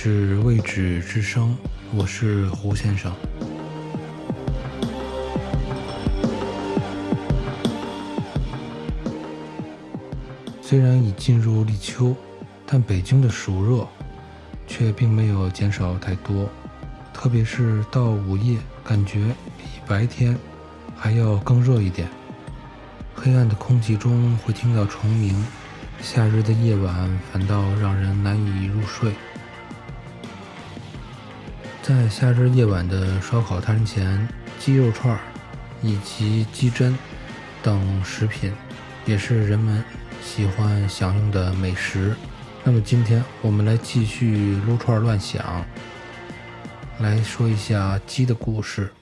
是未知之声，我是胡先生。虽然已进入立秋，但北京的暑热却并没有减少太多，特别是到午夜，感觉比白天还要更热一点。黑暗的空气中会听到虫鸣，夏日的夜晚反倒让人难以入睡。在夏日夜晚的烧烤摊前，鸡肉串以及鸡胗等食品也是人们喜欢享用的美食。那么今天我们来继续撸串乱想，来说一下鸡的故事。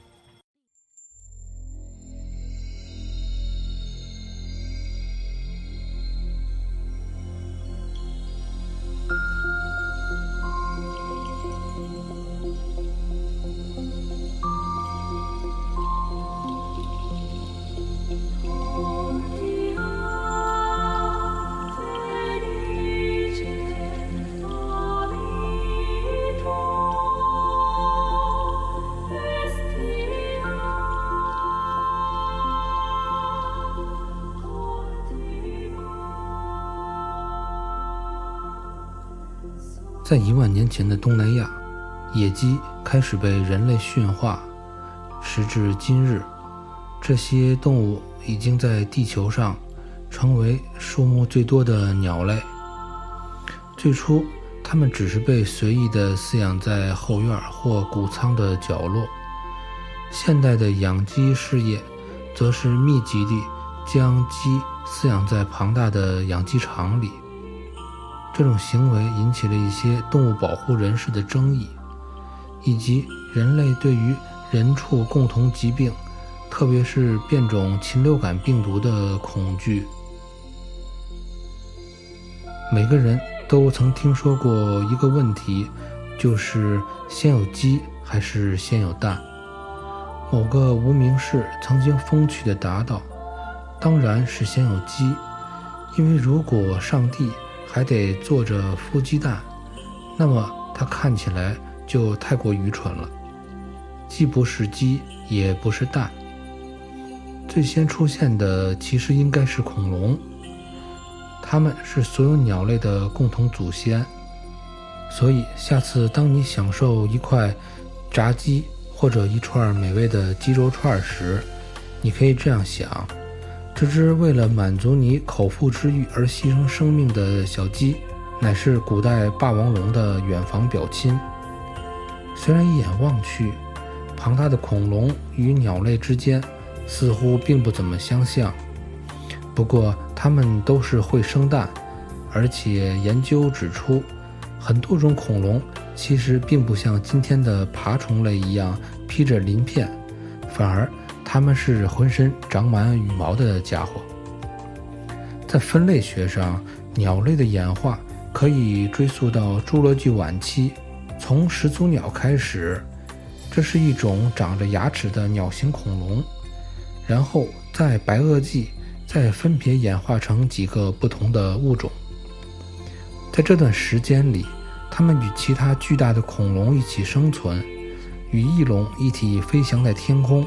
在一万年前的东南亚，野鸡开始被人类驯化。时至今日，这些动物已经在地球上成为数目最多的鸟类。最初，它们只是被随意地饲养在后院或谷仓的角落。现代的养鸡事业，则是密集地将鸡饲养在庞大的养鸡场里。这种行为引起了一些动物保护人士的争议，以及人类对于人畜共同疾病，特别是变种禽流感病毒的恐惧。每个人都曾听说过一个问题，就是先有鸡还是先有蛋？某个无名氏曾经风趣地答道：“当然是先有鸡，因为如果上帝……”还得做着孵鸡蛋，那么它看起来就太过愚蠢了。既不是鸡，也不是蛋。最先出现的其实应该是恐龙，它们是所有鸟类的共同祖先。所以，下次当你享受一块炸鸡或者一串美味的鸡肉串时，你可以这样想。这只为了满足你口腹之欲而牺牲生命的小鸡，乃是古代霸王龙的远房表亲。虽然一眼望去，庞大的恐龙与鸟类之间似乎并不怎么相像，不过它们都是会生蛋，而且研究指出，很多种恐龙其实并不像今天的爬虫类一样披着鳞片，反而。它们是浑身长满羽毛的家伙。在分类学上，鸟类的演化可以追溯到侏罗纪晚期，从始祖鸟开始，这是一种长着牙齿的鸟形恐龙。然后在白垩纪，再分别演化成几个不同的物种。在这段时间里，它们与其他巨大的恐龙一起生存，与翼龙一起飞翔在天空。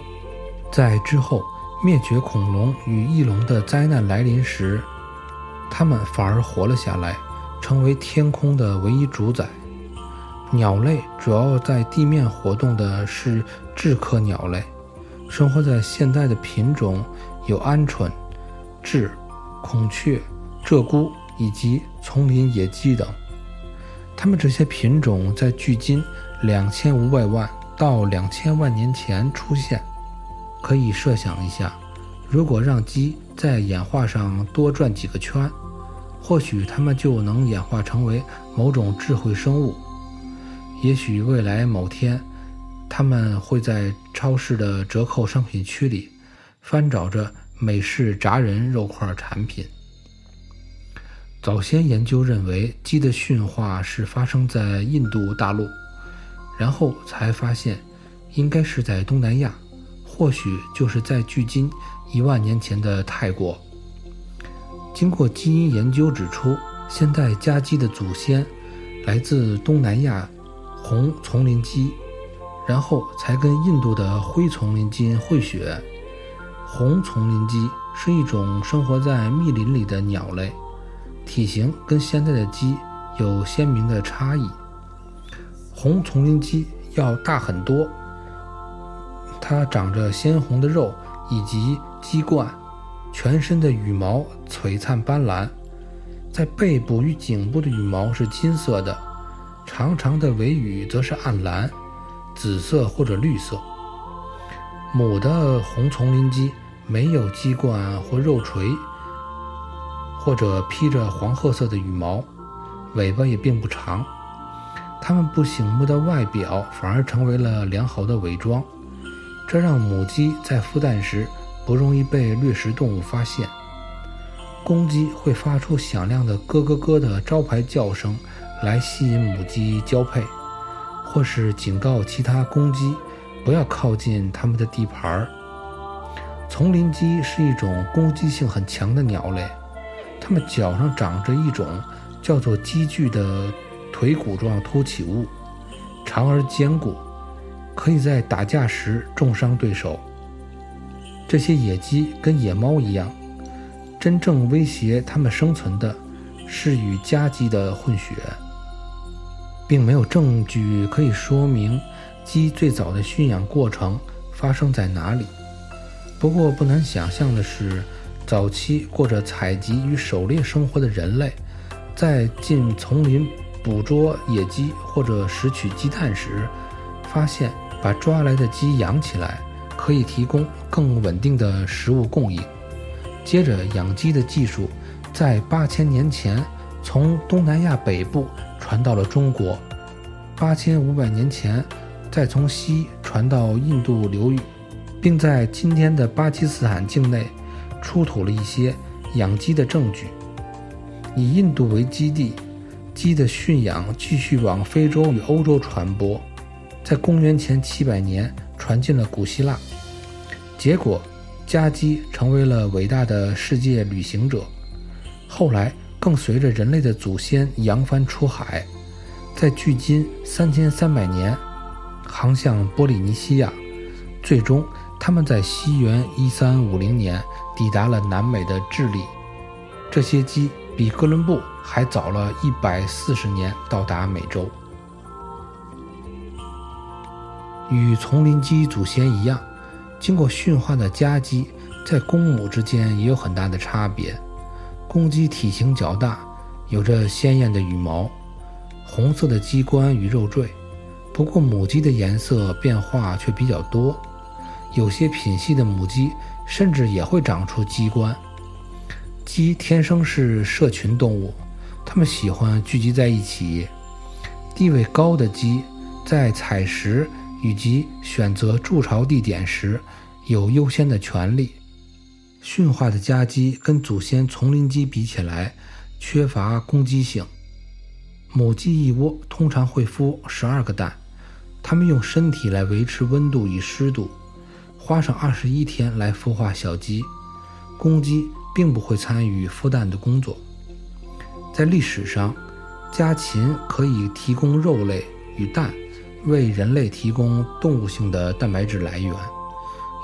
在之后灭绝恐龙与翼龙的灾难来临时，它们反而活了下来，成为天空的唯一主宰。鸟类主要在地面活动的是雉科鸟类，生活在现代的品种有鹌鹑、雉、孔雀、鹧鸪以及丛林野鸡等。它们这些品种在距今两千五百万到两千万年前出现。可以设想一下，如果让鸡在演化上多转几个圈，或许它们就能演化成为某种智慧生物。也许未来某天，它们会在超市的折扣商品区里翻找着美式炸人肉块产品。早先研究认为，鸡的驯化是发生在印度大陆，然后才发现应该是在东南亚。或许就是在距今一万年前的泰国。经过基因研究指出，现代家鸡的祖先来自东南亚红丛林鸡，然后才跟印度的灰丛林鸡混血。红丛林鸡是一种生活在密林里的鸟类，体型跟现在的鸡有鲜明的差异。红丛林鸡要大很多，它长着鲜红的肉以及鸡冠，全身的羽毛璀璨斑斓，在背部与颈部的羽毛是金色的，长长的尾羽则是暗蓝、紫色或者绿色。母的红丛林鸡没有鸡冠或肉垂，或者披着黄褐色的羽毛，尾巴也并不长。它们不醒目的外表反而成为了良好的伪装，这让母鸡在孵蛋时不容易被掠食动物发现。公鸡会发出响亮的咯咯咯的招牌叫声来吸引母鸡交配，或是警告其他公鸡。不要靠近它们的地盘儿。丛林鸡是一种攻击性很强的鸟类，它们脚上长着一种叫做鸡具的腿骨状突起物，长而坚固，可以在打架时重伤对手。这些野鸡跟野猫一样，真正威胁它们生存的是与家鸡的混血，并没有证据可以说明。鸡最早的驯养过程发生在哪里？不过不难想象的是，早期过着采集与狩猎生活的人类，在进丛林捕捉野鸡或者拾取鸡蛋时，发现把抓来的鸡养起来可以提供更稳定的食物供应。接着，养鸡的技术在八千年前从东南亚北部传到了中国。八千五百年前。再从西传到印度流域，并在今天的巴基斯坦境内出土了一些养鸡的证据。以印度为基地，鸡的驯养继续往非洲与欧洲传播，在公元前七百年传进了古希腊。结果，家鸡成为了伟大的世界旅行者。后来，更随着人类的祖先扬帆出海，在距今三千三百年。航向波利尼西亚，最终他们在西元一三五零年抵达了南美的智利。这些鸡比哥伦布还早了一百四十年到达美洲。与丛林鸡祖先一样，经过驯化的家鸡在公母之间也有很大的差别。公鸡体型较大，有着鲜艳的羽毛，红色的鸡冠与肉坠。不过母鸡的颜色变化却比较多，有些品系的母鸡甚至也会长出鸡冠。鸡天生是社群动物，它们喜欢聚集在一起。地位高的鸡在采食以及选择筑巢地点时有优先的权利。驯化的家鸡跟祖先丛林鸡比起来，缺乏攻击性。母鸡一窝通常会孵十二个蛋。它们用身体来维持温度与湿度，花上二十一天来孵化小鸡。公鸡并不会参与孵蛋的工作。在历史上，家禽可以提供肉类与蛋，为人类提供动物性的蛋白质来源，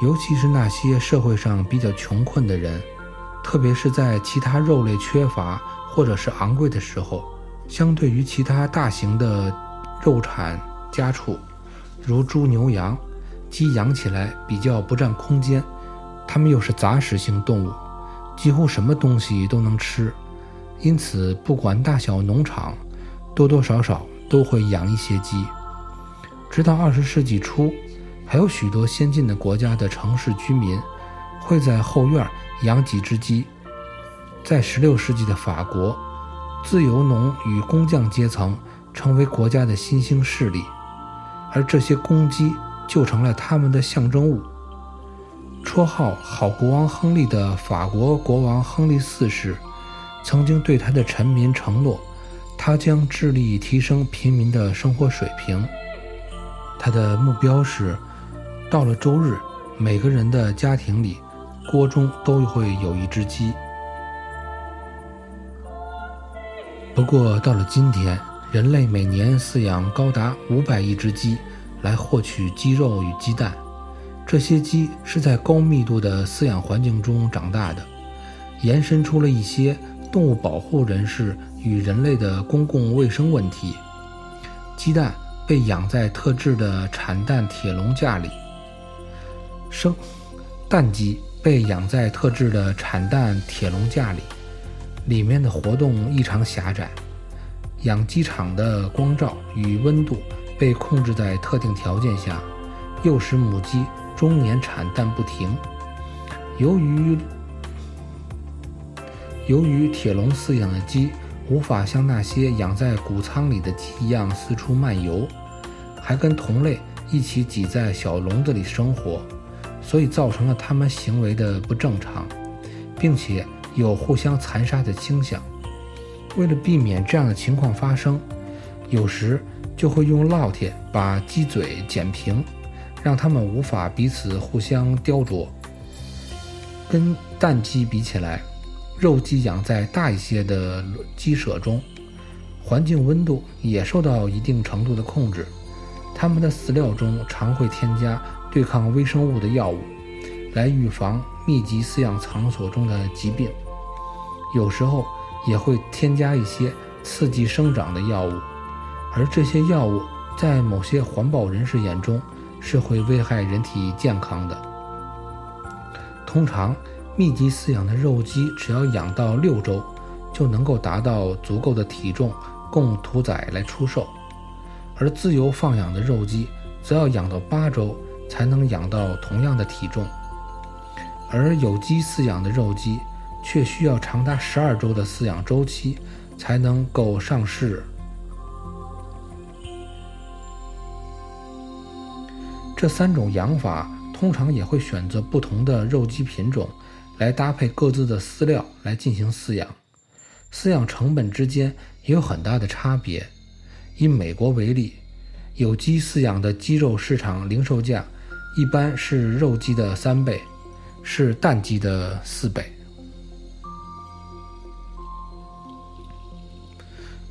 尤其是那些社会上比较穷困的人，特别是在其他肉类缺乏或者是昂贵的时候，相对于其他大型的肉产家畜。如猪、牛、羊，鸡养起来比较不占空间，它们又是杂食性动物，几乎什么东西都能吃，因此不管大小农场，多多少少都会养一些鸡。直到二十世纪初，还有许多先进的国家的城市居民会在后院养几只鸡。在十六世纪的法国，自由农与工匠阶层成为国家的新兴势力。而这些公鸡就成了他们的象征物。绰号“好国王亨利”的法国国王亨利四世，曾经对他的臣民承诺，他将致力提升平民的生活水平。他的目标是，到了周日，每个人的家庭里，锅中都会有一只鸡。不过到了今天，人类每年饲养高达五百亿只鸡，来获取鸡肉与鸡蛋。这些鸡是在高密度的饲养环境中长大的，延伸出了一些动物保护人士与人类的公共卫生问题。鸡蛋被养在特制的产蛋铁笼架里，生蛋鸡被养在特制的产蛋铁笼架里，里面的活动异常狭窄。养鸡场的光照与温度被控制在特定条件下，诱使母鸡。终年产蛋不停。由于由于铁笼饲养的鸡无法像那些养在谷仓里的鸡一样四处漫游，还跟同类一起挤在小笼子里生活，所以造成了它们行为的不正常，并且有互相残杀的倾向。为了避免这样的情况发生，有时就会用烙铁把鸡嘴剪平。让它们无法彼此互相雕琢。跟蛋鸡比起来，肉鸡养在大一些的鸡舍中，环境温度也受到一定程度的控制。它们的饲料中常会添加对抗微生物的药物，来预防密集饲养场所中的疾病。有时候也会添加一些刺激生长的药物，而这些药物在某些环保人士眼中。是会危害人体健康的。通常，密集饲养的肉鸡只要养到六周，就能够达到足够的体重供屠宰来出售；而自由放养的肉鸡，则要养到八周才能养到同样的体重。而有机饲养的肉鸡，却需要长达十二周的饲养周期，才能够上市。这三种养法通常也会选择不同的肉鸡品种，来搭配各自的饲料来进行饲养。饲养成本之间也有很大的差别。以美国为例，有机饲养的鸡肉市场零售价一般是肉鸡的三倍，是蛋鸡的四倍。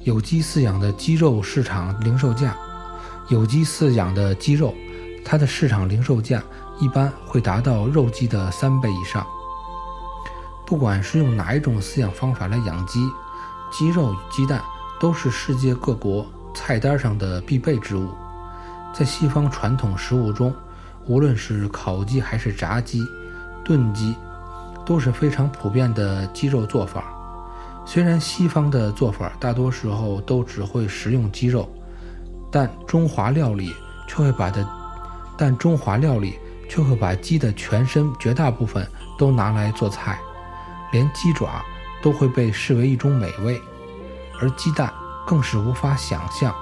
有机饲养的鸡肉市场零售价，有机饲养的鸡肉。它的市场零售价一般会达到肉鸡的三倍以上。不管是用哪一种饲养方法来养鸡，鸡肉与鸡蛋都是世界各国菜单上的必备之物。在西方传统食物中，无论是烤鸡还是炸鸡、炖鸡，都是非常普遍的鸡肉做法。虽然西方的做法大多时候都只会食用鸡肉，但中华料理却会把它。但中华料理却会把鸡的全身绝大部分都拿来做菜，连鸡爪都会被视为一种美味，而鸡蛋更是无法想象，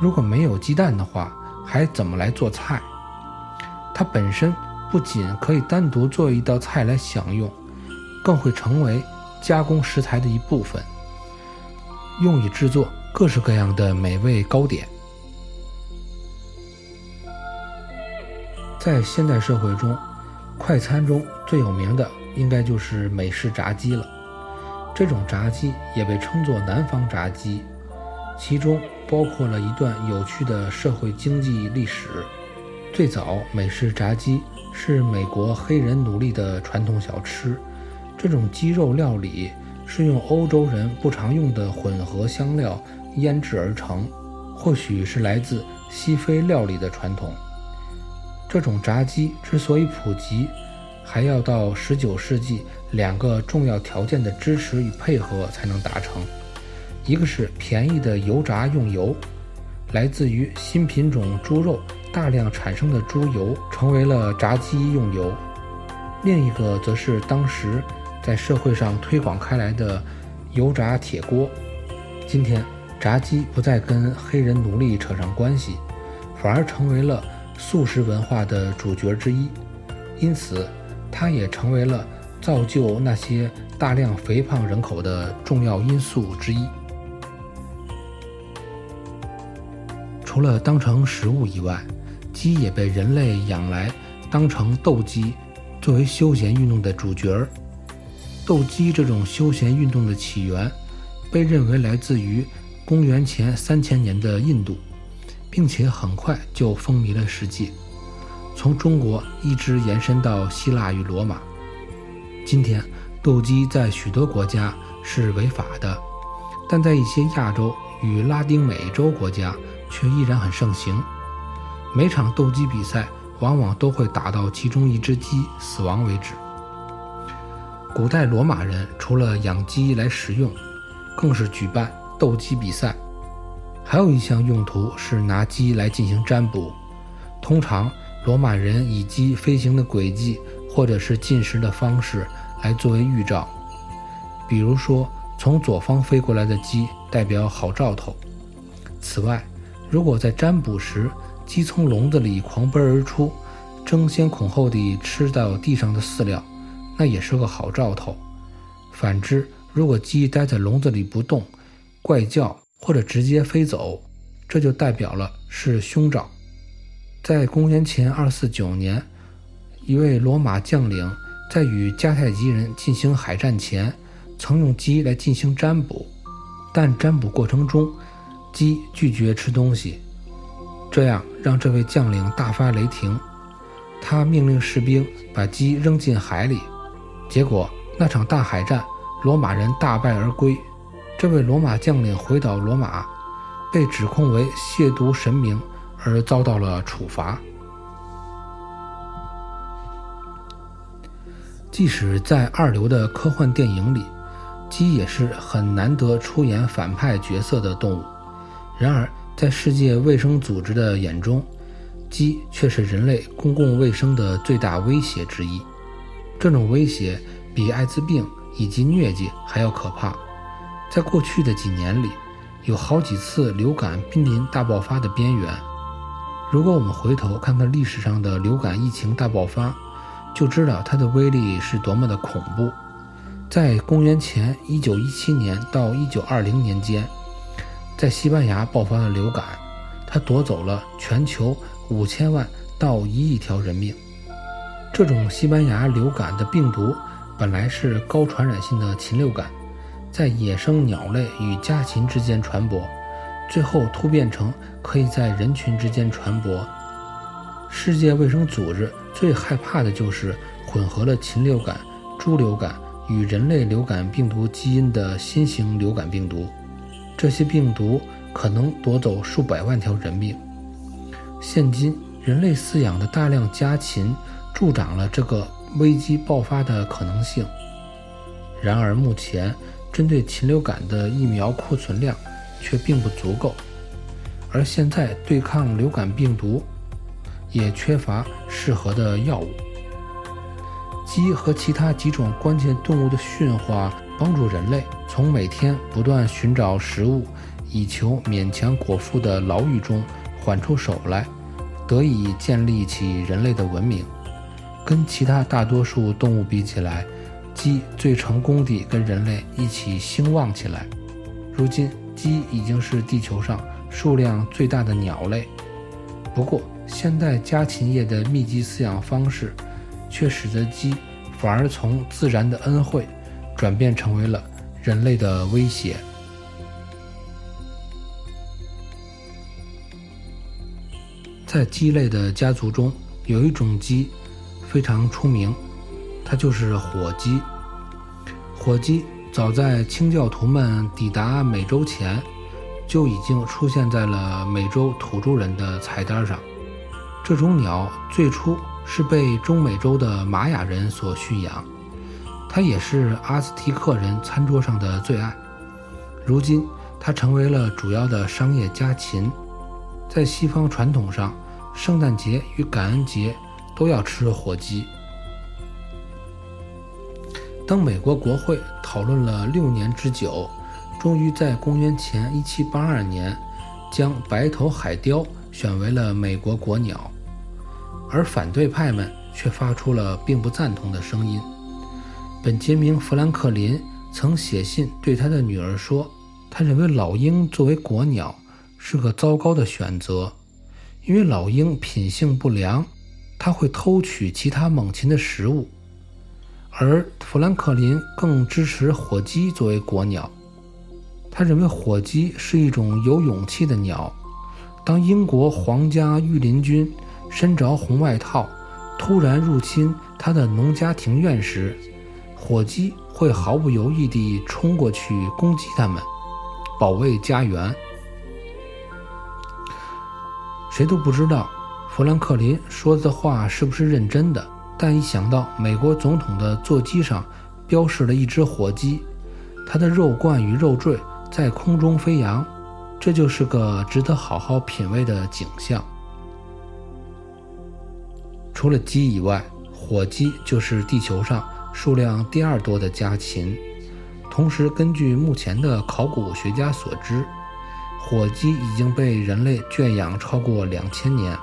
如果没有鸡蛋的话，还怎么来做菜？它本身不仅可以单独做一道菜来享用，更会成为加工食材的一部分，用以制作各式各样的美味糕点。在现代社会中，快餐中最有名的应该就是美式炸鸡了。这种炸鸡也被称作南方炸鸡，其中包括了一段有趣的社会经济历史。最早，美式炸鸡是美国黑人奴隶的传统小吃。这种鸡肉料理是用欧洲人不常用的混合香料腌制而成，或许是来自西非料理的传统。这种炸鸡之所以普及，还要到19世纪两个重要条件的支持与配合才能达成。一个是便宜的油炸用油，来自于新品种猪肉大量产生的猪油成为了炸鸡用油；另一个则是当时在社会上推广开来的油炸铁锅。今天，炸鸡不再跟黑人奴隶扯上关系，反而成为了。素食文化的主角之一，因此它也成为了造就那些大量肥胖人口的重要因素之一。除了当成食物以外，鸡也被人类养来当成斗鸡，作为休闲运动的主角。斗鸡这种休闲运动的起源，被认为来自于公元前三千年的印度，并且很快就风靡了世界，从中国一直延伸到希腊与罗马。今天，斗鸡在许多国家是违法的，但在一些亚洲与拉丁美洲国家却依然很盛行。每场斗鸡比赛往往都会打到其中一只鸡死亡为止。古代罗马人除了养鸡来食用，更是举办斗鸡比赛。还有一项用途是拿鸡来进行占卜。通常，罗马人以鸡飞行的轨迹或者是进食的方式来作为预兆。比如说，从左方飞过来的鸡代表好兆头。此外，如果在占卜时，鸡从笼子里狂奔而出，争先恐后地吃到地上的饲料。那也是个好兆头。反之，如果鸡待在笼子里不动，怪叫或者直接飞走，这就代表了是凶兆。在公元前二四九年，一位罗马将领在与迦太基人进行海战前，曾用鸡来进行占卜，但占卜过程中，鸡拒绝吃东西，这样让这位将领大发雷霆。他命令士兵把鸡扔进海里。结果那场大海战，罗马人大败而归。这位罗马将领回到罗马，被指控为亵渎神明，而遭到了处罚。即使在二流的科幻电影里，鸡也是很难得出演反派角色的动物。然而，在世界卫生组织的眼中，鸡却是人类公共卫生的最大威胁之一。这种威胁比艾滋病以及疟疾还要可怕。在过去的几年里，有好几次流感濒临大爆发的边缘。如果我们回头看看历史上的流感疫情大爆发，就知道它的威力是多么的恐怖。在公元前1917年到1920年间，在西班牙爆发了流感，它夺走了全球五千万到一亿条人命。这种西班牙流感的病毒本来是高传染性的禽流感，在野生鸟类与家禽之间传播，最后突变成可以在人群之间传播。世界卫生组织最害怕的就是混合了禽流感、猪流感与人类流感病毒基因的新型流感病毒，这些病毒可能夺走数百万条人命。现今人类饲养的大量家禽。助长了这个危机爆发的可能性。然而，目前针对禽流感的疫苗库存量却并不足够，而现在对抗流感病毒也缺乏适合的药物。鸡和其他几种关键动物的驯化，帮助人类从每天不断寻找食物以求勉强果腹的牢狱中缓出手来，得以建立起人类的文明。跟其他大多数动物比起来，鸡最成功地跟人类一起兴旺起来。如今，鸡已经是地球上数量最大的鸟类。不过，现代家禽业的密集饲养方式，却使得鸡反而从自然的恩惠，转变成为了人类的威胁。在鸡类的家族中，有一种鸡。非常出名，它就是火鸡。火鸡早在清教徒们抵达美洲前，就已经出现在了美洲土著人的菜单上。这种鸟最初是被中美洲的玛雅人所驯养，它也是阿兹提克人餐桌上的最爱。如今，它成为了主要的商业家禽。在西方传统上，圣诞节与感恩节。都要吃火鸡。当美国国会讨论了六年之久，终于在公元前1782年将白头海雕选为了美国国鸟，而反对派们却发出了并不赞同的声音。本杰明·富兰克林曾写信对他的女儿说：“他认为老鹰作为国鸟是个糟糕的选择，因为老鹰品性不良。”他会偷取其他猛禽的食物，而富兰克林更支持火鸡作为国鸟。他认为火鸡是一种有勇气的鸟。当英国皇家御林军身着红外套，突然入侵他的农家庭院时，火鸡会毫不犹豫地冲过去攻击他们，保卫家园。谁都不知道富兰克林说的话是不是认真的，但一想到美国总统的座机上标示了一只火鸡，它的肉冠与肉坠。在空中飞扬，这就是个值得好好品味的景象。除了鸡以外，火鸡就是地球上数量第二多的家禽。同时，根据目前的考古学家所知，火鸡已经被人类圈养超过两千年。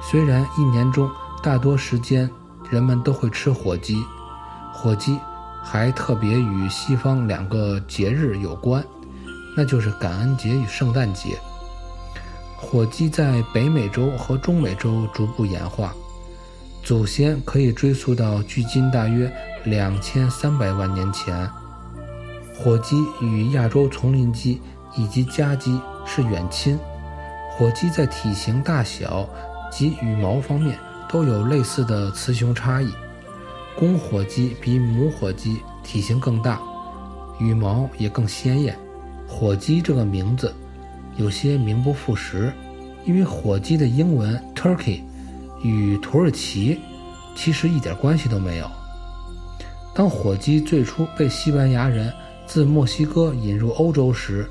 虽然一年中大多时间人们都会吃火鸡，火鸡还特别与西方两个节日有关。那就是感恩节与圣诞节。火鸡在北美洲和中美洲逐步演化，祖先可以追溯到距今大约两千三百万年前。火鸡与亚洲丛林鸡以及家鸡是远亲。火鸡在体型大小及羽毛方面都有类似的雌雄差异，公火鸡比母火鸡体型更大，羽毛也更鲜艳。火鸡这个名字有些名不副实，因为火鸡的英文 turkey 与土耳其其实一点关系都没有。当火鸡最初被西班牙人自墨西哥引入欧洲时，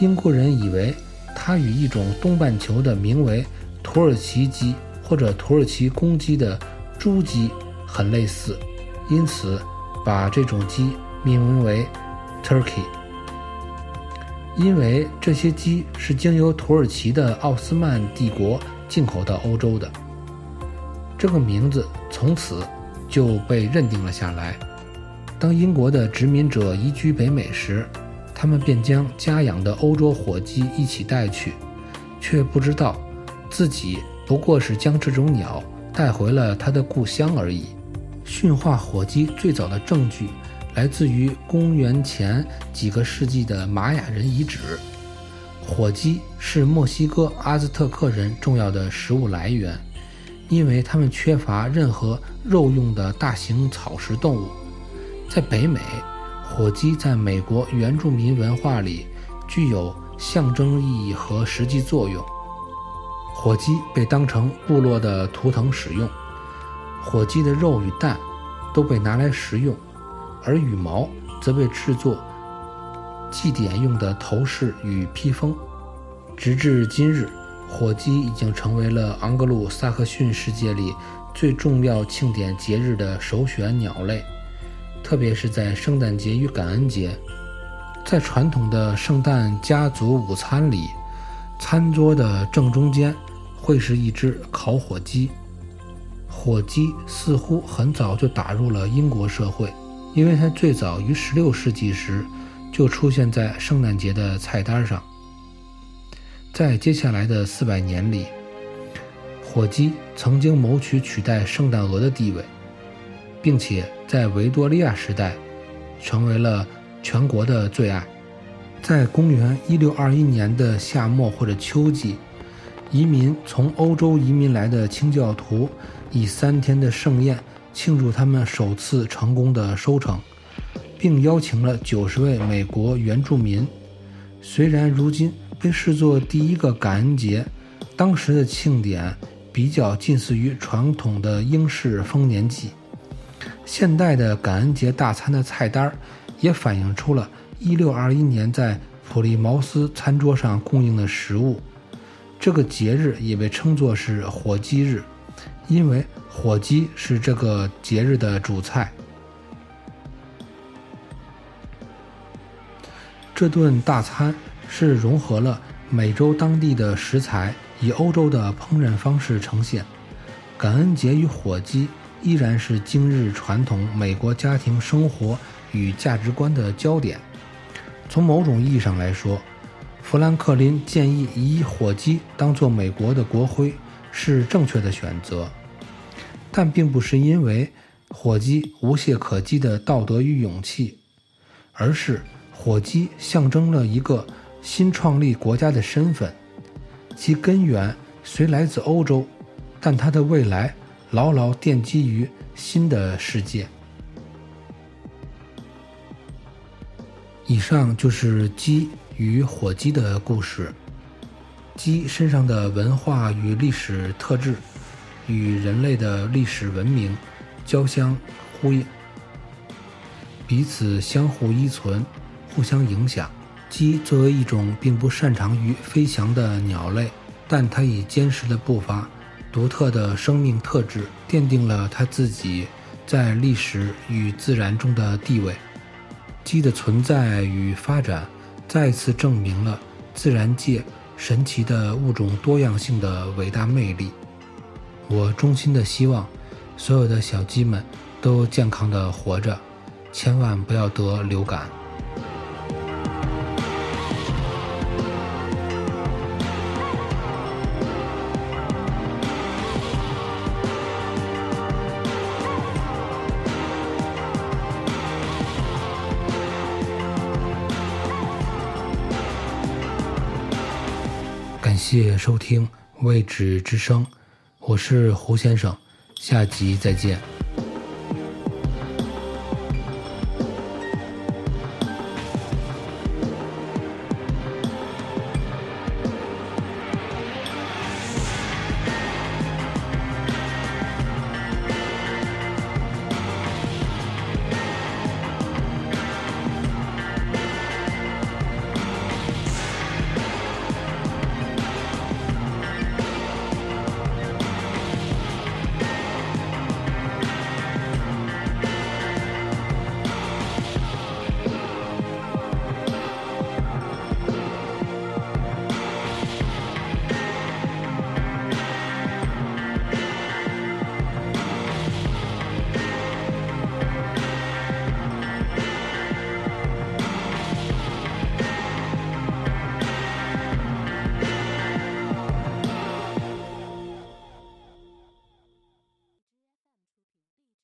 英国人以为它与一种东半球的名为土耳其鸡或者土耳其公鸡的猪鸡很类似，因此把这种鸡命名为 turkey。因为这些鸡是经由土耳其的奥斯曼帝国进口到欧洲的，这个名字从此就被认定了下来。当英国的殖民者移居北美时，他们便将家养的欧洲火鸡一起带去，却不知道自己不过是将这种鸟带回了他的故乡而已。驯化火鸡最早的证据。来自于公元前几个世纪的玛雅人遗址，火鸡是墨西哥阿兹特克人重要的食物来源，因为他们缺乏任何肉用的大型草食动物。在北美，火鸡在美国原住民文化里具有象征意义和实际作用。火鸡被当成部落的图腾使用，火鸡的肉与蛋都被拿来食用。而羽毛则被制作祭典用的头饰与披风。直至今日，火鸡已经成为了昂格鲁萨克逊世界里最重要庆典节日的首选鸟类，特别是在圣诞节与感恩节。在传统的圣诞家族午餐里，餐桌的正中间会是一只烤火鸡。火鸡似乎很早就打入了英国社会。因为它最早于16世纪时就出现在圣诞节的菜单上，在接下来的400年里，火鸡曾经谋取取代圣诞鹅的地位，并且在维多利亚时代成为了全国的最爱。在公元1621年的夏末或者秋季，移民从欧洲移民来的清教徒以三天的盛宴。庆祝他们首次成功的收成，并邀请了九十位美国原住民。虽然如今被视作第一个感恩节，当时的庆典比较近似于传统的英式丰年祭。现代的感恩节大餐的菜单也反映出了1621年在普利茅斯餐桌上供应的食物。这个节日也被称作是火鸡日，因为。火鸡是这个节日的主菜。这顿大餐是融合了美洲当地的食材，以欧洲的烹饪方式呈现。感恩节与火鸡依然是今日传统美国家庭生活与价值观的焦点。从某种意义上来说，富兰克林建议以火鸡当做美国的国徽是正确的选择。但并不是因为火鸡无懈可击的道德与勇气，而是火鸡象征了一个新创立国家的身份，其根源虽来自欧洲，但它的未来牢牢奠基于新的世界。以上就是鸡与火鸡的故事。鸡身上的文化与历史特质，与人类的历史文明交相呼应，彼此相互依存，互相影响。鸡作为一种并不擅长于飞翔的鸟类，但它以坚实的步伐、独特的生命特质，奠定了它自己在历史与自然中的地位。鸡的存在与发展，再次证明了自然界神奇的物种多样性的伟大魅力。我衷心的希望，所有的小鸡们都健康的活着，千万不要得流感。收听《未知之声》，我是胡先生，下集再见。